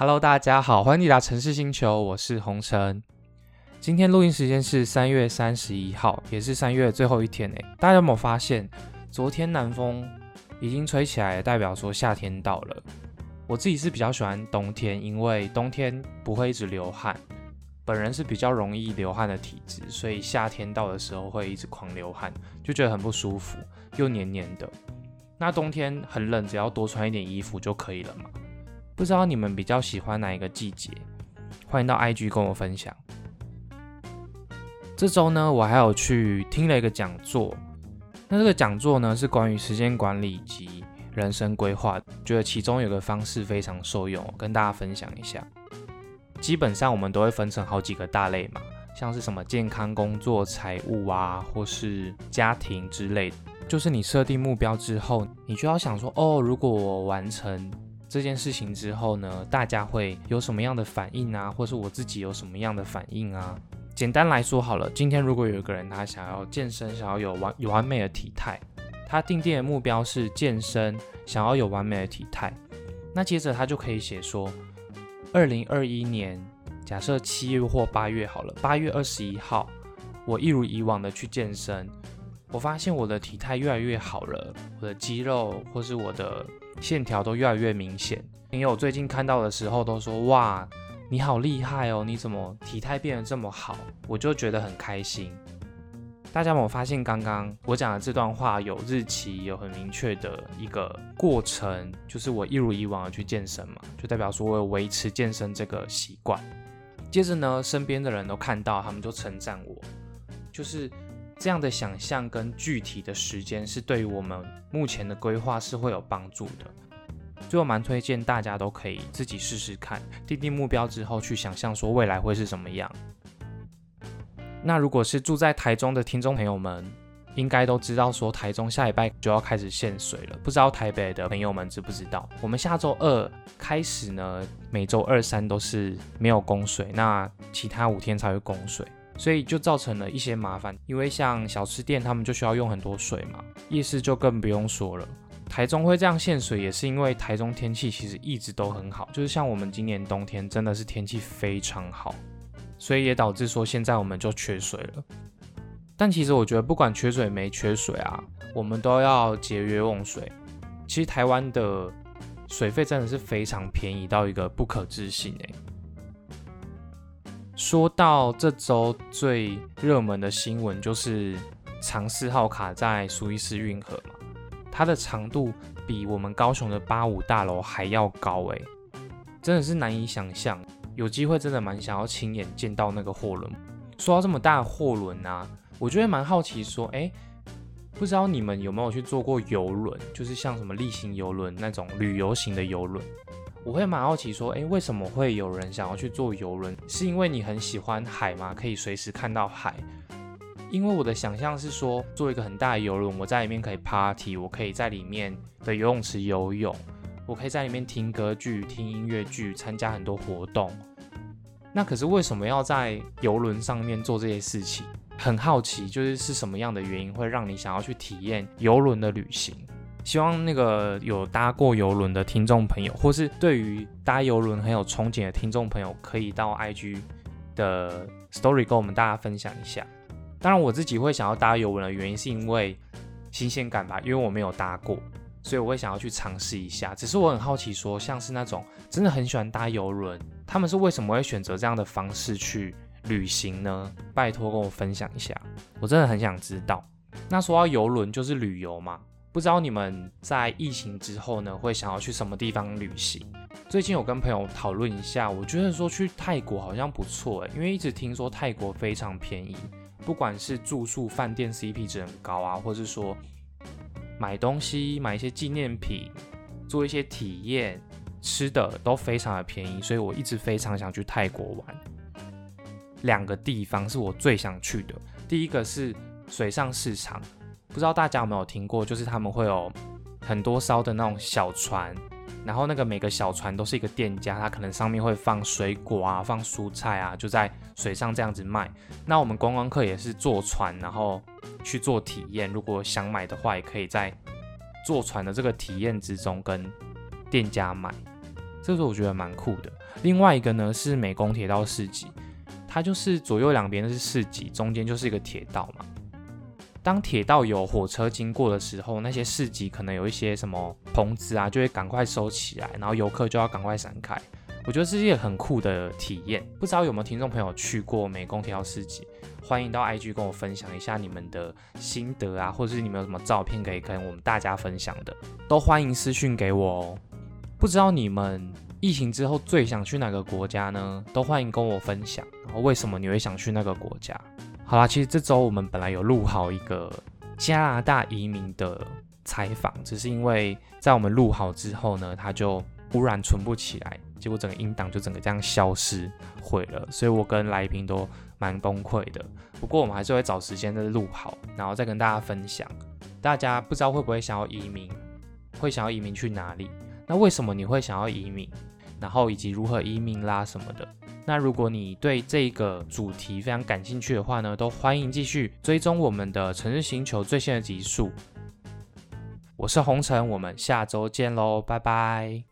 Hello，大家好，欢迎抵达城市星球，我是红尘。今天录音时间是三月三十一号，也是三月最后一天诶。大家有没有发现，昨天南风已经吹起来，代表说夏天到了。我自己是比较喜欢冬天，因为冬天不会一直流汗。本人是比较容易流汗的体质，所以夏天到的时候会一直狂流汗，就觉得很不舒服，又黏黏的。那冬天很冷，只要多穿一点衣服就可以了嘛。不知道你们比较喜欢哪一个季节？欢迎到 IG 跟我分享。这周呢，我还有去听了一个讲座。那这个讲座呢，是关于时间管理及人生规划，觉得其中有个方式非常受用，跟大家分享一下。基本上我们都会分成好几个大类嘛，像是什么健康、工作、财务啊，或是家庭之类的。就是你设定目标之后，你就要想说，哦，如果我完成。这件事情之后呢，大家会有什么样的反应啊？或是我自己有什么样的反应啊？简单来说好了，今天如果有一个人他想要健身，想要有完完美的体态，他定定的目标是健身，想要有完美的体态，那接着他就可以写说，二零二一年，假设七月或八月好了，八月二十一号，我一如以往的去健身，我发现我的体态越来越好了，我的肌肉或是我的。线条都越来越明显，因为我最近看到的时候都说哇，你好厉害哦，你怎么体态变得这么好？我就觉得很开心。大家有没有发现，刚刚我讲的这段话有日期，有很明确的一个过程，就是我一如以往的去健身嘛，就代表说我有维持健身这个习惯。接着呢，身边的人都看到，他们就称赞我，就是。这样的想象跟具体的时间是对于我们目前的规划是会有帮助的，所以我蛮推荐大家都可以自己试试看，定定目标之后去想象说未来会是什么样。那如果是住在台中的听众朋友们，应该都知道说台中下礼拜就要开始限水了，不知道台北的朋友们知不知道？我们下周二开始呢，每周二三都是没有供水，那其他五天才会供水。所以就造成了一些麻烦，因为像小吃店他们就需要用很多水嘛，夜市就更不用说了。台中会这样限水，也是因为台中天气其实一直都很好，就是像我们今年冬天真的是天气非常好，所以也导致说现在我们就缺水了。但其实我觉得不管缺水没缺水啊，我们都要节约用水。其实台湾的水费真的是非常便宜到一个不可置信诶。说到这周最热门的新闻，就是长四号卡在苏伊士运河嘛，它的长度比我们高雄的八五大楼还要高诶，真的是难以想象。有机会真的蛮想要亲眼见到那个货轮。说到这么大的货轮啊，我觉得蛮好奇，说诶，不知道你们有没有去坐过游轮，就是像什么例行游轮那种旅游型的游轮。我会蛮好奇，说，诶，为什么会有人想要去坐游轮？是因为你很喜欢海吗？可以随时看到海？因为我的想象是说，做一个很大的游轮，我在里面可以 party，我可以在里面的游泳池游泳，我可以在里面听歌剧、听音乐剧，参加很多活动。那可是为什么要在游轮上面做这些事情？很好奇，就是是什么样的原因会让你想要去体验游轮的旅行？希望那个有搭过游轮的听众朋友，或是对于搭游轮很有憧憬的听众朋友，可以到 IG 的 Story 跟我们大家分享一下。当然，我自己会想要搭游轮的原因，是因为新鲜感吧，因为我没有搭过，所以我会想要去尝试一下。只是我很好奇，说像是那种真的很喜欢搭游轮，他们是为什么会选择这样的方式去旅行呢？拜托跟我分享一下，我真的很想知道。那说到游轮，就是旅游嘛。不知道你们在疫情之后呢，会想要去什么地方旅行？最近有跟朋友讨论一下，我觉得说去泰国好像不错诶，因为一直听说泰国非常便宜，不管是住宿、饭店 CP 值很高啊，或是说买东西、买一些纪念品、做一些体验、吃的都非常的便宜，所以我一直非常想去泰国玩。两个地方是我最想去的，第一个是水上市场。不知道大家有没有听过，就是他们会有很多艘的那种小船，然后那个每个小船都是一个店家，他可能上面会放水果啊，放蔬菜啊，就在水上这样子卖。那我们观光客也是坐船，然后去做体验。如果想买的话，也可以在坐船的这个体验之中跟店家买。这个我觉得蛮酷的。另外一个呢是美工铁道市集，它就是左右两边是市集，中间就是一个铁道嘛。当铁道有火车经过的时候，那些市集可能有一些什么棚子啊，就会赶快收起来，然后游客就要赶快闪开。我觉得是一个很酷的体验。不知道有没有听众朋友去过美工铁道市集？欢迎到 IG 跟我分享一下你们的心得啊，或者是你们有什么照片可以跟我们大家分享的，都欢迎私讯给我哦。不知道你们疫情之后最想去哪个国家呢？都欢迎跟我分享。然后为什么你会想去那个国家？好啦，其实这周我们本来有录好一个加拿大移民的采访，只是因为在我们录好之后呢，它就忽然存不起来，结果整个音档就整个这样消失毁了，所以我跟来宾都蛮崩溃的。不过我们还是会找时间再录好，然后再跟大家分享。大家不知道会不会想要移民？会想要移民去哪里？那为什么你会想要移民？然后以及如何移民啦什么的。那如果你对这个主题非常感兴趣的话呢，都欢迎继续追踪我们的城市星球最新的集数。我是红尘，我们下周见喽，拜拜。